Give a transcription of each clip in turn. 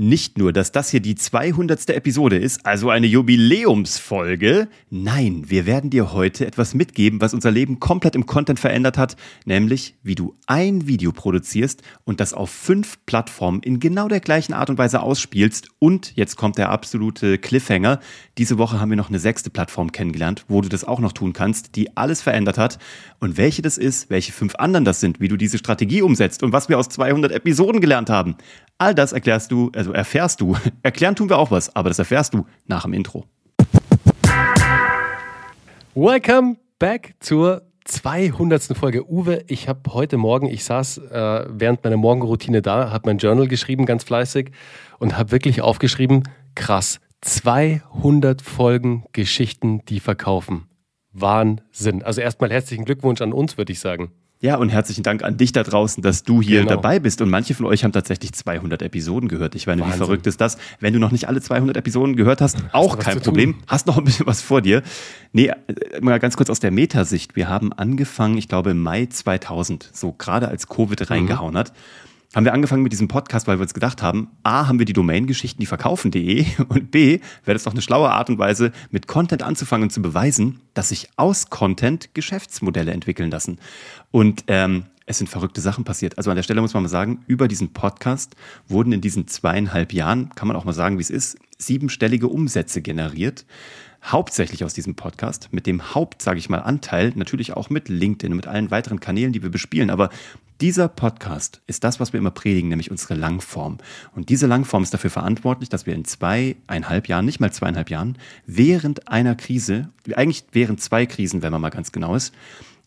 Nicht nur, dass das hier die 200. Episode ist, also eine Jubiläumsfolge. Nein, wir werden dir heute etwas mitgeben, was unser Leben komplett im Content verändert hat, nämlich wie du ein Video produzierst und das auf fünf Plattformen in genau der gleichen Art und Weise ausspielst. Und jetzt kommt der absolute Cliffhanger. Diese Woche haben wir noch eine sechste Plattform kennengelernt, wo du das auch noch tun kannst, die alles verändert hat. Und welche das ist, welche fünf anderen das sind, wie du diese Strategie umsetzt und was wir aus 200 Episoden gelernt haben. All das erklärst du, also erfährst du. Erklären tun wir auch was, aber das erfährst du nach dem Intro. Welcome back zur 200. Folge. Uwe, ich habe heute Morgen, ich saß äh, während meiner Morgenroutine da, habe mein Journal geschrieben, ganz fleißig, und habe wirklich aufgeschrieben, krass, 200 Folgen Geschichten, die verkaufen. Wahnsinn. Also erstmal herzlichen Glückwunsch an uns, würde ich sagen. Ja, und herzlichen Dank an dich da draußen, dass du hier genau. dabei bist. Und manche von euch haben tatsächlich 200 Episoden gehört. Ich meine, Wahnsinn. wie verrückt ist das? Wenn du noch nicht alle 200 Episoden gehört hast, auch hast kein Problem. Tun? Hast noch ein bisschen was vor dir. Nee, äh, mal ganz kurz aus der Metasicht. Wir haben angefangen, ich glaube, im Mai 2000, so gerade als Covid mhm. reingehauen hat haben wir angefangen mit diesem Podcast, weil wir uns gedacht haben, A, haben wir die Domain-Geschichten, die verkaufen.de und B, wäre das doch eine schlaue Art und Weise, mit Content anzufangen und zu beweisen, dass sich aus Content Geschäftsmodelle entwickeln lassen. Und ähm, es sind verrückte Sachen passiert. Also an der Stelle muss man mal sagen, über diesen Podcast wurden in diesen zweieinhalb Jahren, kann man auch mal sagen, wie es ist, siebenstellige Umsätze generiert hauptsächlich aus diesem Podcast, mit dem Haupt, sage ich mal, Anteil, natürlich auch mit LinkedIn und mit allen weiteren Kanälen, die wir bespielen. Aber dieser Podcast ist das, was wir immer predigen, nämlich unsere Langform. Und diese Langform ist dafür verantwortlich, dass wir in zweieinhalb Jahren, nicht mal zweieinhalb Jahren, während einer Krise, eigentlich während zwei Krisen, wenn man mal ganz genau ist,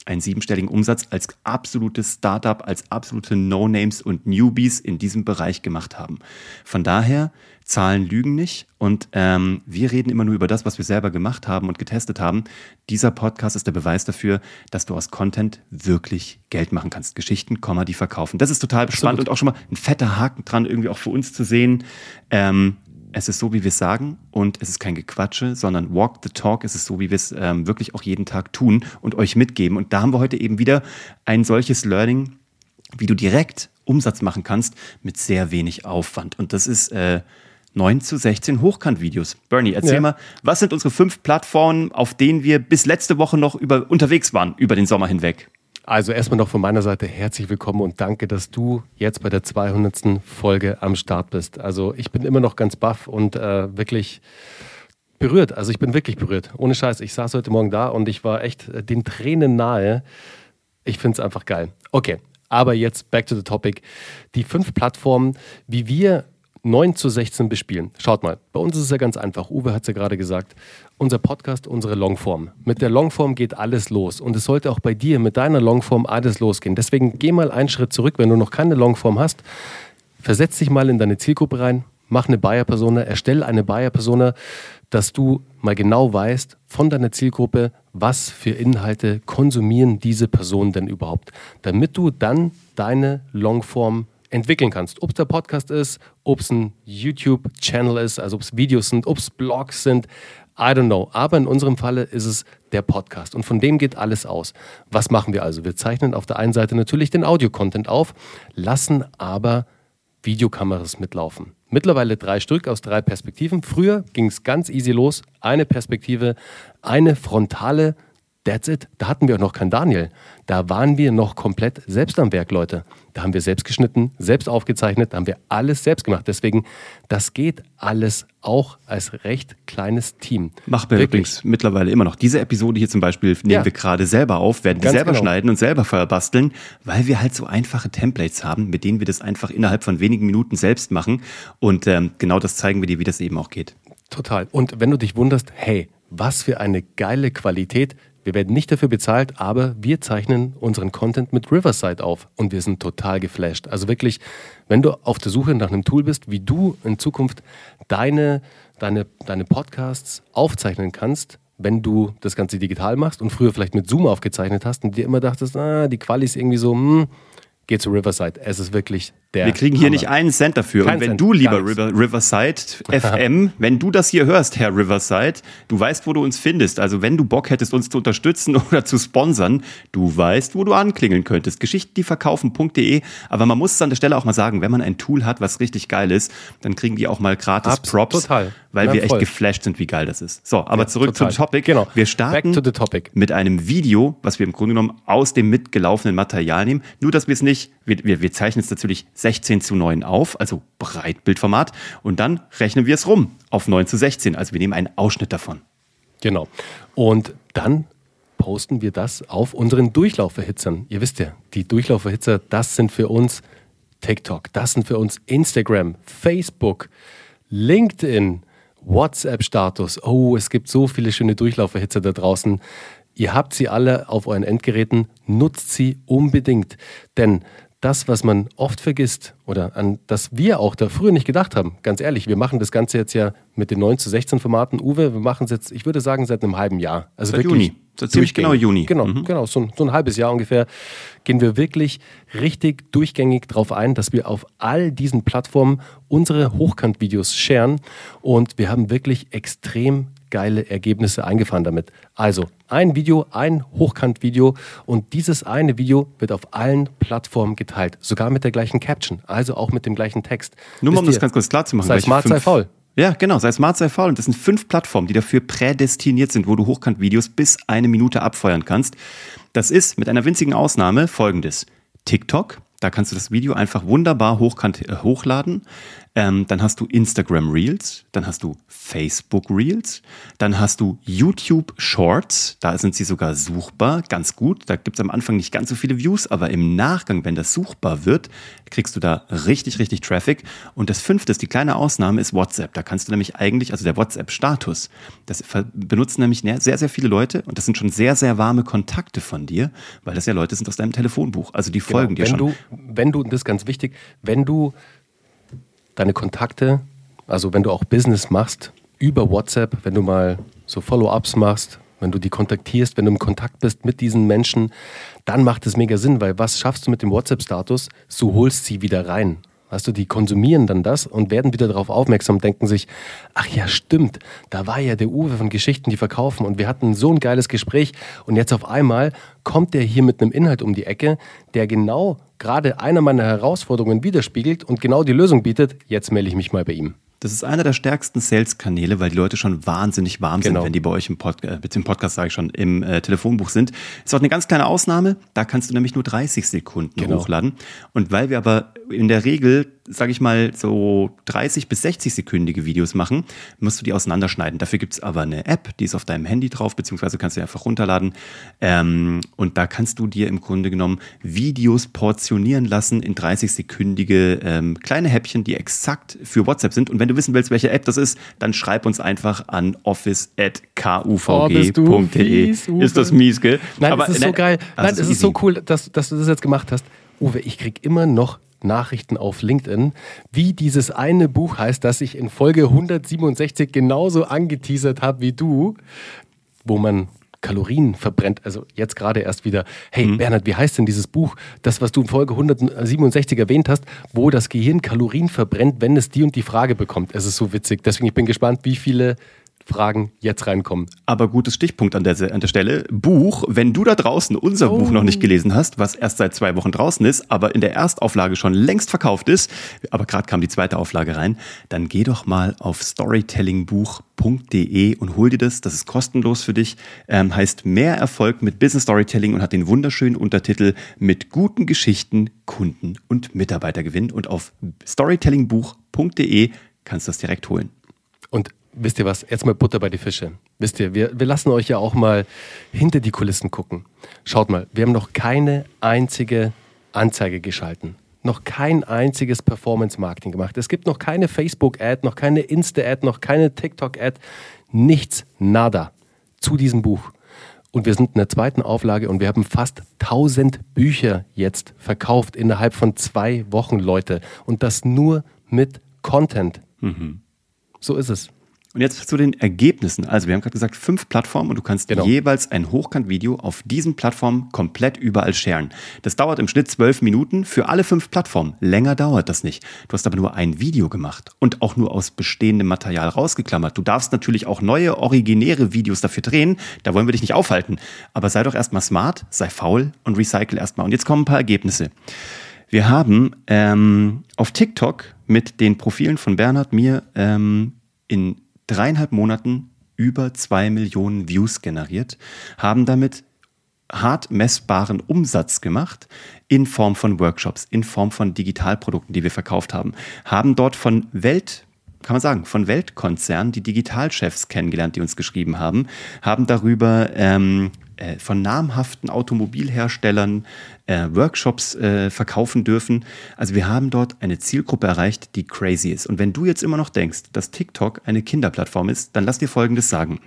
einen siebenstelligen Umsatz als absolutes Startup, als absolute No-Names und Newbies in diesem Bereich gemacht haben. Von daher Zahlen lügen nicht und ähm, wir reden immer nur über das, was wir selber gemacht haben und getestet haben. Dieser Podcast ist der Beweis dafür, dass du aus Content wirklich Geld machen kannst. Geschichten, die verkaufen. Das ist total spannend und auch schon mal ein fetter Haken dran, irgendwie auch für uns zu sehen. Ähm, es ist so, wie wir es sagen und es ist kein Gequatsche, sondern Walk the Talk. Es ist so, wie wir es ähm, wirklich auch jeden Tag tun und euch mitgeben. Und da haben wir heute eben wieder ein solches Learning, wie du direkt Umsatz machen kannst mit sehr wenig Aufwand. Und das ist äh, 9 zu 16 Hochkant-Videos. Bernie, erzähl ja. mal, was sind unsere fünf Plattformen, auf denen wir bis letzte Woche noch über, unterwegs waren, über den Sommer hinweg? Also erstmal noch von meiner Seite herzlich willkommen und danke, dass du jetzt bei der 200. Folge am Start bist. Also ich bin immer noch ganz baff und äh, wirklich berührt. Also ich bin wirklich berührt. Ohne Scheiß. Ich saß heute Morgen da und ich war echt äh, den Tränen nahe. Ich finde es einfach geil. Okay, aber jetzt back to the topic. Die fünf Plattformen, wie wir 9 zu 16 bespielen. Schaut mal, bei uns ist es ja ganz einfach. Uwe hat es ja gerade gesagt. Unser Podcast, unsere Longform. Mit der Longform geht alles los. Und es sollte auch bei dir mit deiner Longform alles losgehen. Deswegen geh mal einen Schritt zurück, wenn du noch keine Longform hast. Versetz dich mal in deine Zielgruppe rein. Mach eine Buyer-Persona, erstelle eine Buyer-Persona, dass du mal genau weißt von deiner Zielgruppe, was für Inhalte konsumieren diese Personen denn überhaupt. Damit du dann deine Longform entwickeln kannst. Ob es der Podcast ist, ob es ein YouTube-Channel ist, also ob es Videos sind, ob es Blogs sind, I don't know. Aber in unserem Falle ist es der Podcast und von dem geht alles aus. Was machen wir also? Wir zeichnen auf der einen Seite natürlich den Audio-Content auf, lassen aber Videokameras mitlaufen. Mittlerweile drei Stück aus drei Perspektiven. Früher ging es ganz easy los. Eine Perspektive, eine frontale That's it. Da hatten wir auch noch keinen Daniel. Da waren wir noch komplett selbst am Werk, Leute. Da haben wir selbst geschnitten, selbst aufgezeichnet, da haben wir alles selbst gemacht. Deswegen, das geht alles auch als recht kleines Team. Machen wir übrigens mittlerweile immer noch. Diese Episode hier zum Beispiel nehmen ja. wir gerade selber auf, werden die selber genau. schneiden und selber verbasteln, weil wir halt so einfache Templates haben, mit denen wir das einfach innerhalb von wenigen Minuten selbst machen. Und ähm, genau das zeigen wir dir, wie das eben auch geht. Total. Und wenn du dich wunderst, hey, was für eine geile Qualität, wir werden nicht dafür bezahlt, aber wir zeichnen unseren Content mit Riverside auf und wir sind total geflasht. Also wirklich, wenn du auf der Suche nach einem Tool bist, wie du in Zukunft deine, deine, deine Podcasts aufzeichnen kannst, wenn du das Ganze digital machst und früher vielleicht mit Zoom aufgezeichnet hast und dir immer dachtest, ah, die Quali ist irgendwie so, hm, geht zu Riverside. Es ist wirklich der. Wir kriegen hier Hammer. nicht einen Cent dafür. Kein und wenn Cent, du, lieber River, Riverside FM, wenn du das hier hörst, Herr Riverside, du weißt, wo du uns findest. Also wenn du Bock hättest, uns zu unterstützen oder zu sponsern, du weißt, wo du anklingeln könntest. Geschichten, die verkaufen.de. Aber man muss es an der Stelle auch mal sagen, wenn man ein Tool hat, was richtig geil ist, dann kriegen die auch mal gratis Abs Props. Total. Weil ja, wir echt geflasht sind, wie geil das ist. So, aber ja, zurück total. zum Topic. Genau. Wir starten mit einem Video, was wir im Grunde genommen aus dem mitgelaufenen Material nehmen. Nur, dass wir es nicht, wir, wir, wir zeichnen es natürlich 16 zu 9 auf, also Breitbildformat, und dann rechnen wir es rum auf 9 zu 16. Also wir nehmen einen Ausschnitt davon. Genau. Und dann posten wir das auf unseren Durchlauferhitzern. Ihr wisst ja, die Durchlauferhitzer, das sind für uns TikTok, das sind für uns Instagram, Facebook, LinkedIn, WhatsApp-Status. Oh, es gibt so viele schöne Durchlauferhitzer da draußen. Ihr habt sie alle auf euren Endgeräten, nutzt sie unbedingt. Denn das, was man oft vergisst oder an das wir auch da früher nicht gedacht haben, ganz ehrlich, wir machen das Ganze jetzt ja mit den 9 zu 16 Formaten. Uwe, wir machen es jetzt, ich würde sagen, seit einem halben Jahr. Also seit wirklich Juni. Seit ziemlich genau Juni. Genau, mhm. genau so, so, ein halbes Jahr ungefähr gehen wir wirklich richtig durchgängig darauf ein, dass wir auf all diesen Plattformen unsere Hochkant-Videos sharen und wir haben wirklich extrem geile Ergebnisse eingefahren damit. Also ein Video, ein Hochkant-Video und dieses eine Video wird auf allen Plattformen geteilt, sogar mit der gleichen Caption, also auch mit dem gleichen Text. Nur mal, um das ganz kurz klar zu machen. Sei smart, sei faul. Ja, genau, sei smart, sei faul. Und das sind fünf Plattformen, die dafür prädestiniert sind, wo du Hochkant-Videos bis eine Minute abfeuern kannst. Das ist mit einer winzigen Ausnahme folgendes. TikTok, da kannst du das Video einfach wunderbar hochkant äh, hochladen. Ähm, dann hast du Instagram Reels, dann hast du Facebook Reels, dann hast du YouTube Shorts, da sind sie sogar suchbar, ganz gut. Da gibt es am Anfang nicht ganz so viele Views, aber im Nachgang, wenn das suchbar wird, kriegst du da richtig, richtig Traffic. Und das fünfte, die kleine Ausnahme, ist WhatsApp. Da kannst du nämlich eigentlich, also der WhatsApp-Status, das benutzen nämlich sehr, sehr viele Leute und das sind schon sehr, sehr warme Kontakte von dir, weil das ja Leute sind aus deinem Telefonbuch. Also die genau, folgen dir wenn schon. Du, wenn du, das ist ganz wichtig, wenn du deine Kontakte, also wenn du auch Business machst, über WhatsApp, wenn du mal so Follow-ups machst, wenn du die kontaktierst, wenn du im Kontakt bist mit diesen Menschen, dann macht es mega Sinn, weil was schaffst du mit dem WhatsApp-Status? Du holst sie wieder rein. Weißt du, die konsumieren dann das und werden wieder darauf aufmerksam denken sich, ach ja, stimmt, da war ja der Uwe von Geschichten, die verkaufen und wir hatten so ein geiles Gespräch und jetzt auf einmal kommt der hier mit einem Inhalt um die Ecke, der genau gerade einer meiner Herausforderungen widerspiegelt und genau die Lösung bietet. Jetzt melde ich mich mal bei ihm. Das ist einer der stärksten Sales-Kanäle, weil die Leute schon wahnsinnig warm genau. sind, wenn die bei euch im, Pod äh, im Podcast, sage ich schon, im äh, Telefonbuch sind. Ist auch eine ganz kleine Ausnahme. Da kannst du nämlich nur 30 Sekunden genau. hochladen. Und weil wir aber in der Regel sage ich mal, so 30 bis 60 sekündige Videos machen, musst du die auseinanderschneiden. Dafür gibt es aber eine App, die ist auf deinem Handy drauf, beziehungsweise kannst du einfach runterladen. Ähm, und da kannst du dir im Grunde genommen Videos portionieren lassen in 30-sekündige ähm, kleine Häppchen, die exakt für WhatsApp sind. Und wenn du wissen willst, welche App das ist, dann schreib uns einfach an office.kuvg.de. Oh, ist das mies, gell? Nein, aber, es ist so geil. Nein, es ist so cool, dass, dass du das jetzt gemacht hast. Uwe, ich krieg immer noch Nachrichten auf LinkedIn, wie dieses eine Buch heißt, das ich in Folge 167 genauso angeteasert habe wie du, wo man Kalorien verbrennt. Also jetzt gerade erst wieder, hey mhm. Bernhard, wie heißt denn dieses Buch, das, was du in Folge 167 erwähnt hast, wo das Gehirn Kalorien verbrennt, wenn es die und die Frage bekommt. Es ist so witzig. Deswegen ich bin gespannt, wie viele Fragen jetzt reinkommen. Aber gutes Stichpunkt an der, an der Stelle. Buch, wenn du da draußen unser oh. Buch noch nicht gelesen hast, was erst seit zwei Wochen draußen ist, aber in der Erstauflage schon längst verkauft ist, aber gerade kam die zweite Auflage rein, dann geh doch mal auf storytellingbuch.de und hol dir das. Das ist kostenlos für dich. Ähm, heißt mehr Erfolg mit Business Storytelling und hat den wunderschönen Untertitel mit guten Geschichten, Kunden und Mitarbeitergewinn. Und auf storytellingbuch.de kannst du das direkt holen. Wisst ihr was, jetzt mal Butter bei die Fische. Wisst ihr, wir, wir lassen euch ja auch mal hinter die Kulissen gucken. Schaut mal, wir haben noch keine einzige Anzeige geschalten. Noch kein einziges Performance-Marketing gemacht. Es gibt noch keine Facebook-Ad, noch keine Insta-Ad, noch keine TikTok-Ad. Nichts, nada zu diesem Buch. Und wir sind in der zweiten Auflage und wir haben fast 1000 Bücher jetzt verkauft innerhalb von zwei Wochen, Leute. Und das nur mit Content. Mhm. So ist es. Und jetzt zu den Ergebnissen. Also wir haben gerade gesagt, fünf Plattformen und du kannst genau. jeweils ein Hochkant-Video auf diesen Plattformen komplett überall sharen. Das dauert im Schnitt zwölf Minuten für alle fünf Plattformen. Länger dauert das nicht. Du hast aber nur ein Video gemacht und auch nur aus bestehendem Material rausgeklammert. Du darfst natürlich auch neue, originäre Videos dafür drehen. Da wollen wir dich nicht aufhalten. Aber sei doch erstmal smart, sei faul und recycle erstmal. Und jetzt kommen ein paar Ergebnisse. Wir haben ähm, auf TikTok mit den Profilen von Bernhard mir ähm, in dreieinhalb Monaten über zwei Millionen Views generiert, haben damit hart messbaren Umsatz gemacht in Form von Workshops, in Form von Digitalprodukten, die wir verkauft haben, haben dort von Welt kann man sagen, von Weltkonzernen die Digitalchefs kennengelernt, die uns geschrieben haben, haben darüber ähm, äh, von namhaften Automobilherstellern äh, Workshops äh, verkaufen dürfen. Also wir haben dort eine Zielgruppe erreicht, die crazy ist. Und wenn du jetzt immer noch denkst, dass TikTok eine Kinderplattform ist, dann lass dir Folgendes sagen.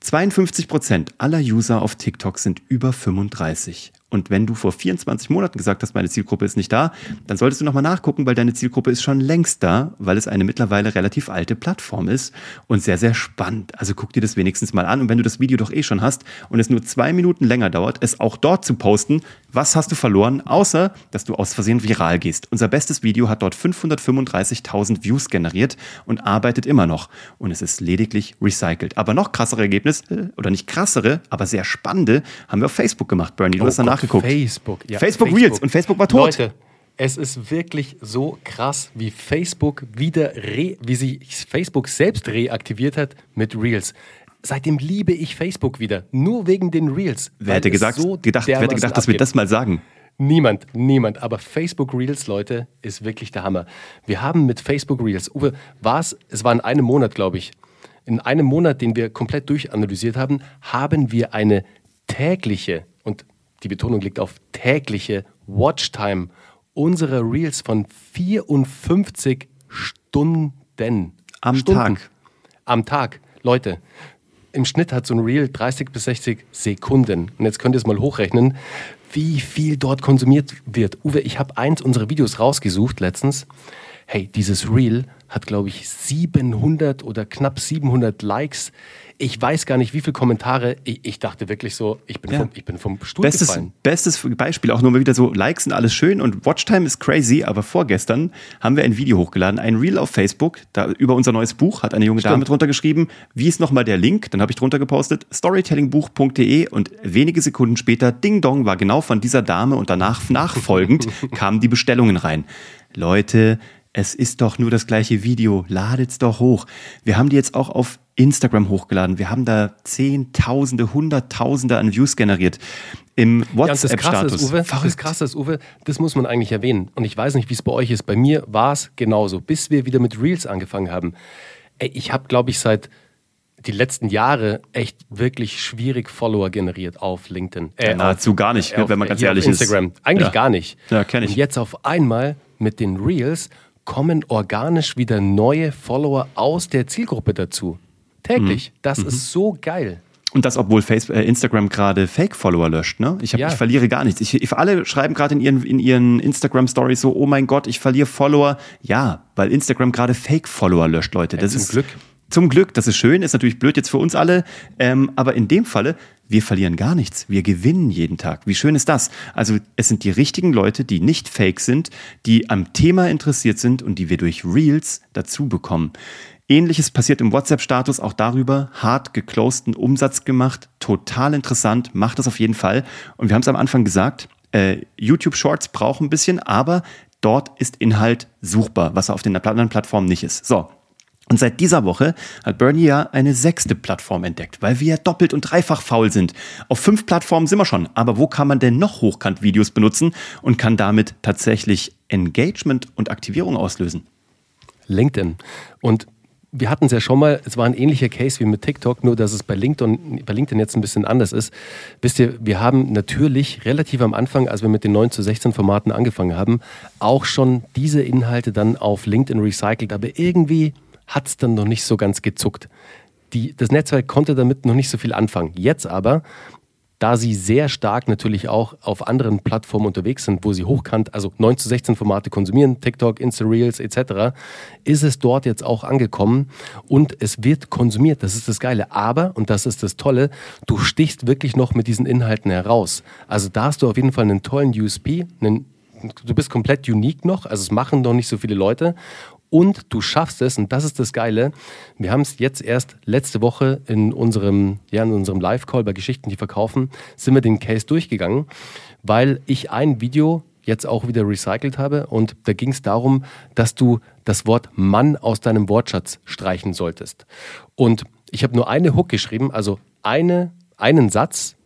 52 Prozent aller User auf TikTok sind über 35. Und wenn du vor 24 Monaten gesagt hast, meine Zielgruppe ist nicht da, dann solltest du nochmal nachgucken, weil deine Zielgruppe ist schon längst da, weil es eine mittlerweile relativ alte Plattform ist und sehr, sehr spannend. Also guck dir das wenigstens mal an. Und wenn du das Video doch eh schon hast und es nur zwei Minuten länger dauert, es auch dort zu posten, was hast du verloren, außer dass du aus Versehen viral gehst. Unser bestes Video hat dort 535.000 Views generiert und arbeitet immer noch. Und es ist lediglich recycelt. Aber noch krassere Ergebnisse, oder nicht krassere, aber sehr spannende, haben wir auf Facebook gemacht, Bernie. Du oh hast danach nachgeguckt. Facebook, ja. Facebook, Facebook Reels und Facebook war tot. Leute, es ist wirklich so krass, wie Facebook wieder, re, wie sich Facebook selbst reaktiviert hat mit Reels. Seitdem liebe ich Facebook wieder, nur wegen den Reels. Wer hätte gesagt, so gedacht, wer hätte gedacht, dass wir das mal sagen? Niemand, niemand. Aber Facebook Reels, Leute, ist wirklich der Hammer. Wir haben mit Facebook Reels, Uwe, war es, es war in einem Monat, glaube ich, in einem Monat, den wir komplett durchanalysiert haben, haben wir eine tägliche, und die Betonung liegt auf tägliche Watchtime unserer Reels von 54 Stunden. Am Stunden. Tag. Am Tag. Leute, im Schnitt hat so ein Reel 30 bis 60 Sekunden. Und jetzt könnt ihr es mal hochrechnen, wie viel dort konsumiert wird. Uwe, ich habe eins unserer Videos rausgesucht letztens. Hey, dieses Reel hat, glaube ich, 700 oder knapp 700 Likes. Ich weiß gar nicht, wie viele Kommentare. Ich, ich dachte wirklich so, ich bin, ja. vom, ich bin vom Stuhl bestes, gefallen. Bestes Beispiel, auch nur mal wieder so, Likes sind alles schön und Watchtime ist crazy, aber vorgestern haben wir ein Video hochgeladen, ein Reel auf Facebook, da über unser neues Buch hat eine junge Stimmt. Dame drunter geschrieben, wie ist nochmal der Link? Dann habe ich drunter gepostet, storytellingbuch.de und wenige Sekunden später, Ding Dong, war genau von dieser Dame und danach nachfolgend kamen die Bestellungen rein. Leute, es ist doch nur das gleiche Video, ladet's doch hoch. Wir haben die jetzt auch auf Instagram hochgeladen. Wir haben da Zehntausende, Hunderttausende an Views generiert. Im WhatsApp-Status. Ja, das Krasse ist, Uwe, das muss man eigentlich erwähnen. Und ich weiß nicht, wie es bei euch ist. Bei mir war es genauso, bis wir wieder mit Reels angefangen haben. Ey, ich habe, glaube ich, seit die letzten Jahre echt wirklich schwierig Follower generiert auf LinkedIn. Äh, ja, nahezu gar nicht, äh, wenn man ganz ehrlich ist. Instagram. Eigentlich ja. gar nicht. Ja, kenne ich. Und jetzt auf einmal mit den Reels kommen organisch wieder neue Follower aus der Zielgruppe dazu. Täglich. Mhm. Das mhm. ist so geil. Und das, obwohl Facebook, äh, Instagram gerade Fake-Follower löscht. Ne? Ich, hab, ja. ich verliere gar nichts. Ich, ich alle schreiben gerade in ihren, in ihren Instagram-Stories so, oh mein Gott, ich verliere Follower. Ja, weil Instagram gerade Fake-Follower löscht, Leute. Das ja, zum ist, Glück. Zum Glück, das ist schön, ist natürlich blöd jetzt für uns alle, ähm, aber in dem Falle, wir verlieren gar nichts. Wir gewinnen jeden Tag. Wie schön ist das? Also es sind die richtigen Leute, die nicht fake sind, die am Thema interessiert sind und die wir durch Reels dazu bekommen. Ähnliches passiert im WhatsApp-Status, auch darüber hart geclosten Umsatz gemacht. Total interessant, macht das auf jeden Fall. Und wir haben es am Anfang gesagt, äh, YouTube Shorts brauchen ein bisschen, aber dort ist Inhalt suchbar, was auf den anderen Plattformen nicht ist. So, und seit dieser Woche hat Bernie ja eine sechste Plattform entdeckt, weil wir ja doppelt und dreifach faul sind. Auf fünf Plattformen sind wir schon, aber wo kann man denn noch Hochkant-Videos benutzen und kann damit tatsächlich Engagement und Aktivierung auslösen? LinkedIn. Und wir hatten es ja schon mal, es war ein ähnlicher Case wie mit TikTok, nur dass es bei LinkedIn, bei LinkedIn jetzt ein bisschen anders ist. Wisst ihr, wir haben natürlich relativ am Anfang, als wir mit den 9 zu 16 Formaten angefangen haben, auch schon diese Inhalte dann auf LinkedIn recycelt, aber irgendwie hat es dann noch nicht so ganz gezuckt. Die, das Netzwerk konnte damit noch nicht so viel anfangen. Jetzt aber da sie sehr stark natürlich auch auf anderen Plattformen unterwegs sind, wo sie hochkant, also 9 zu 16 Formate konsumieren, TikTok, Insta-Reels etc., ist es dort jetzt auch angekommen und es wird konsumiert. Das ist das Geile. Aber, und das ist das Tolle, du stichst wirklich noch mit diesen Inhalten heraus. Also da hast du auf jeden Fall einen tollen USP, einen du bist komplett unique noch, also es machen noch nicht so viele Leute und du schaffst es, und das ist das Geile, wir haben es jetzt erst letzte Woche in unserem, ja, unserem Live-Call bei Geschichten, die verkaufen, sind wir den Case durchgegangen, weil ich ein Video jetzt auch wieder recycelt habe und da ging es darum, dass du das Wort Mann aus deinem Wortschatz streichen solltest. Und ich habe nur eine Hook geschrieben, also eine, einen Satz,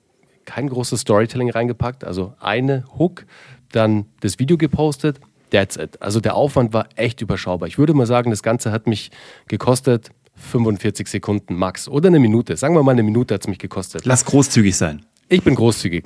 kein großes Storytelling reingepackt, also eine Hook, dann das Video gepostet, That's it. Also der Aufwand war echt überschaubar. Ich würde mal sagen, das Ganze hat mich gekostet 45 Sekunden max oder eine Minute. Sagen wir mal, eine Minute hat es mich gekostet. Lass großzügig sein. Ich bin großzügig.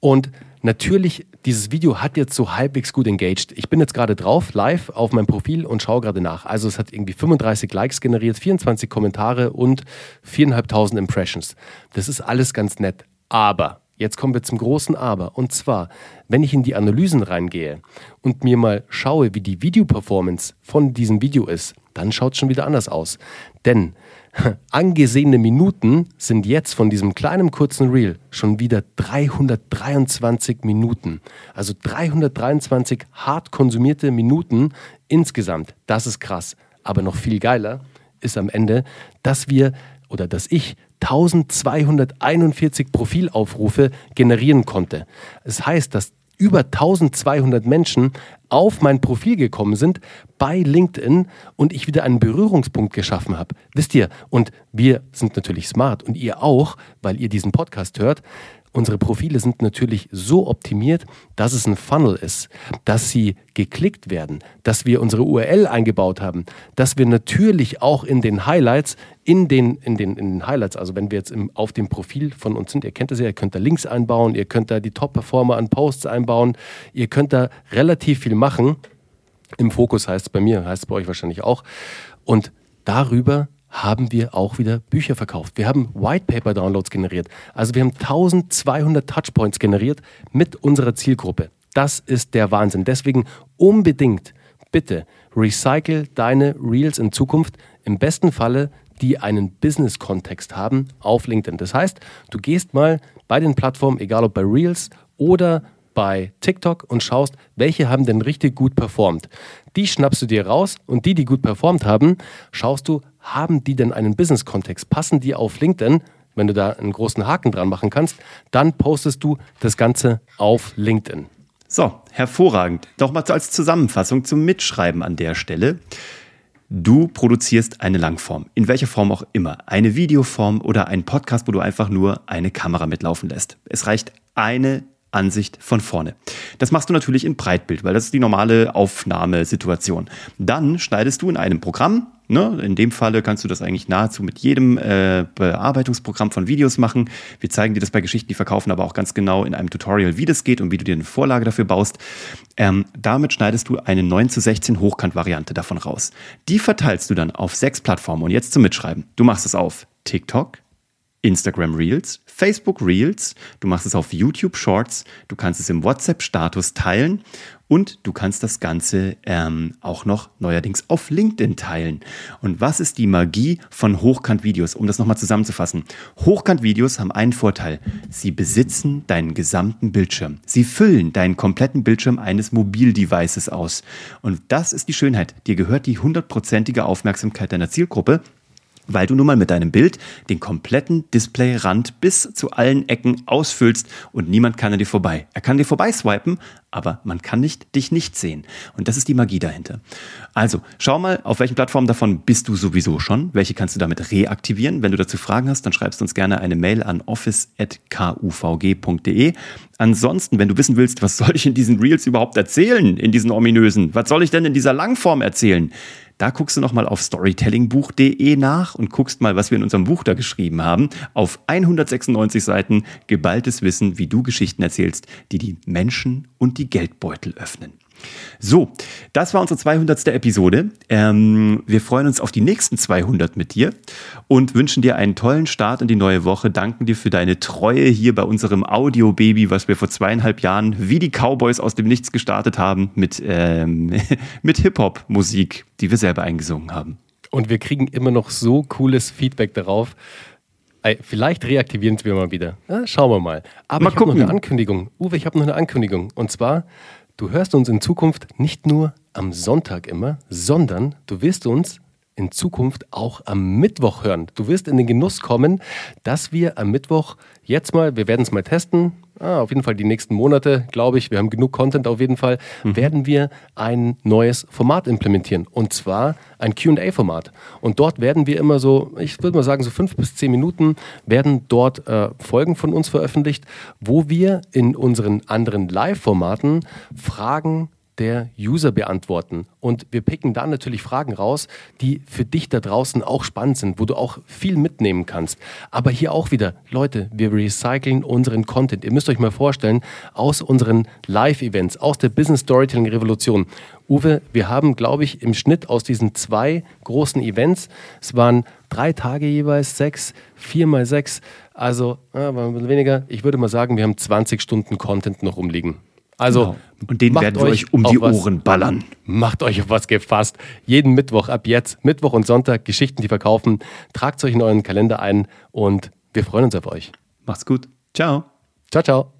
Und natürlich, dieses Video hat jetzt so halbwegs gut engaged. Ich bin jetzt gerade drauf, live auf meinem Profil und schaue gerade nach. Also es hat irgendwie 35 Likes generiert, 24 Kommentare und 4.500 Impressions. Das ist alles ganz nett. Aber Jetzt kommen wir zum großen Aber. Und zwar, wenn ich in die Analysen reingehe und mir mal schaue, wie die Videoperformance von diesem Video ist, dann schaut es schon wieder anders aus. Denn angesehene Minuten sind jetzt von diesem kleinen kurzen Reel schon wieder 323 Minuten. Also 323 hart konsumierte Minuten insgesamt. Das ist krass. Aber noch viel geiler ist am Ende, dass wir oder dass ich 1241 Profilaufrufe generieren konnte. Das heißt, dass über 1200 Menschen auf mein Profil gekommen sind bei LinkedIn und ich wieder einen Berührungspunkt geschaffen habe. Wisst ihr, und wir sind natürlich smart und ihr auch, weil ihr diesen Podcast hört unsere Profile sind natürlich so optimiert, dass es ein Funnel ist, dass sie geklickt werden, dass wir unsere URL eingebaut haben, dass wir natürlich auch in den Highlights, in den, in den, in den Highlights, also wenn wir jetzt im, auf dem Profil von uns sind, ihr kennt das ja, ihr könnt da Links einbauen, ihr könnt da die Top-Performer an Posts einbauen, ihr könnt da relativ viel machen. Im Fokus heißt es bei mir, heißt es bei euch wahrscheinlich auch. Und darüber haben wir auch wieder Bücher verkauft. Wir haben White Paper Downloads generiert. Also wir haben 1200 Touchpoints generiert mit unserer Zielgruppe. Das ist der Wahnsinn. Deswegen unbedingt bitte recycle deine Reels in Zukunft. Im besten Falle die einen Business-Kontext haben auf LinkedIn. Das heißt, du gehst mal bei den Plattformen, egal ob bei Reels oder bei TikTok und schaust, welche haben denn richtig gut performt. Die schnappst du dir raus und die, die gut performt haben, schaust du, haben die denn einen Business-Kontext? Passen die auf LinkedIn? Wenn du da einen großen Haken dran machen kannst, dann postest du das Ganze auf LinkedIn. So, hervorragend. Doch mal als Zusammenfassung zum Mitschreiben an der Stelle. Du produzierst eine Langform, in welcher Form auch immer, eine Videoform oder ein Podcast, wo du einfach nur eine Kamera mitlaufen lässt. Es reicht eine Ansicht von vorne. Das machst du natürlich in Breitbild, weil das ist die normale Aufnahmesituation. Dann schneidest du in einem Programm, ne, in dem Falle kannst du das eigentlich nahezu mit jedem äh, Bearbeitungsprogramm von Videos machen. Wir zeigen dir das bei Geschichten, die verkaufen, aber auch ganz genau in einem Tutorial, wie das geht und wie du dir eine Vorlage dafür baust. Ähm, damit schneidest du eine 9 zu 16 Hochkant-Variante davon raus. Die verteilst du dann auf sechs Plattformen und jetzt zum Mitschreiben. Du machst es auf TikTok, Instagram Reels, Facebook Reels, du machst es auf YouTube Shorts, du kannst es im WhatsApp-Status teilen und du kannst das Ganze ähm, auch noch neuerdings auf LinkedIn teilen. Und was ist die Magie von Hochkant-Videos? Um das nochmal zusammenzufassen. Hochkant-Videos haben einen Vorteil. Sie besitzen deinen gesamten Bildschirm. Sie füllen deinen kompletten Bildschirm eines Mobildevices aus. Und das ist die Schönheit. Dir gehört die hundertprozentige Aufmerksamkeit deiner Zielgruppe weil du nun mal mit deinem Bild den kompletten Displayrand bis zu allen Ecken ausfüllst und niemand kann an dir vorbei. Er kann dir vorbei swipen, aber man kann nicht dich nicht sehen. Und das ist die Magie dahinter. Also, schau mal, auf welchen Plattformen davon bist du sowieso schon? Welche kannst du damit reaktivieren? Wenn du dazu Fragen hast, dann schreibst du uns gerne eine Mail an office.kuvg.de. Ansonsten, wenn du wissen willst, was soll ich in diesen Reels überhaupt erzählen, in diesen ominösen? Was soll ich denn in dieser Langform erzählen? Da guckst du nochmal auf storytellingbuch.de nach und guckst mal, was wir in unserem Buch da geschrieben haben. Auf 196 Seiten geballtes Wissen, wie du Geschichten erzählst, die die Menschen und die Geldbeutel öffnen. So, das war unsere 200. Episode. Ähm, wir freuen uns auf die nächsten 200 mit dir und wünschen dir einen tollen Start in die neue Woche. Danken dir für deine Treue hier bei unserem Audio-Baby, was wir vor zweieinhalb Jahren wie die Cowboys aus dem Nichts gestartet haben mit, ähm, mit Hip-Hop-Musik, die wir selber eingesungen haben. Und wir kriegen immer noch so cooles Feedback darauf. Vielleicht reaktivieren wir mal wieder. Ja, schauen wir mal. Aber mal ich habe noch eine Ankündigung. Uwe, ich habe noch eine Ankündigung. Und zwar Du hörst uns in Zukunft nicht nur am Sonntag immer, sondern du wirst uns in Zukunft auch am Mittwoch hören. Du wirst in den Genuss kommen, dass wir am Mittwoch jetzt mal, wir werden es mal testen, ah, auf jeden Fall die nächsten Monate, glaube ich, wir haben genug Content auf jeden Fall, mhm. werden wir ein neues Format implementieren. Und zwar ein QA-Format. Und dort werden wir immer so, ich würde mal sagen, so fünf bis zehn Minuten werden dort äh, Folgen von uns veröffentlicht, wo wir in unseren anderen Live-Formaten Fragen der User beantworten. Und wir picken dann natürlich Fragen raus, die für dich da draußen auch spannend sind, wo du auch viel mitnehmen kannst. Aber hier auch wieder, Leute, wir recyceln unseren Content. Ihr müsst euch mal vorstellen, aus unseren Live-Events, aus der Business Storytelling Revolution. Uwe, wir haben, glaube ich, im Schnitt aus diesen zwei großen Events, es waren drei Tage jeweils, sechs, vier mal sechs, also äh, ein bisschen weniger. Ich würde mal sagen, wir haben 20 Stunden Content noch rumliegen. Also, genau. und den werden wir euch um die Ohren ballern. Macht euch auf was gefasst. Jeden Mittwoch ab jetzt, Mittwoch und Sonntag, Geschichten, die verkaufen. Tragt euch in euren Kalender ein und wir freuen uns auf euch. Macht's gut. Ciao. Ciao, ciao.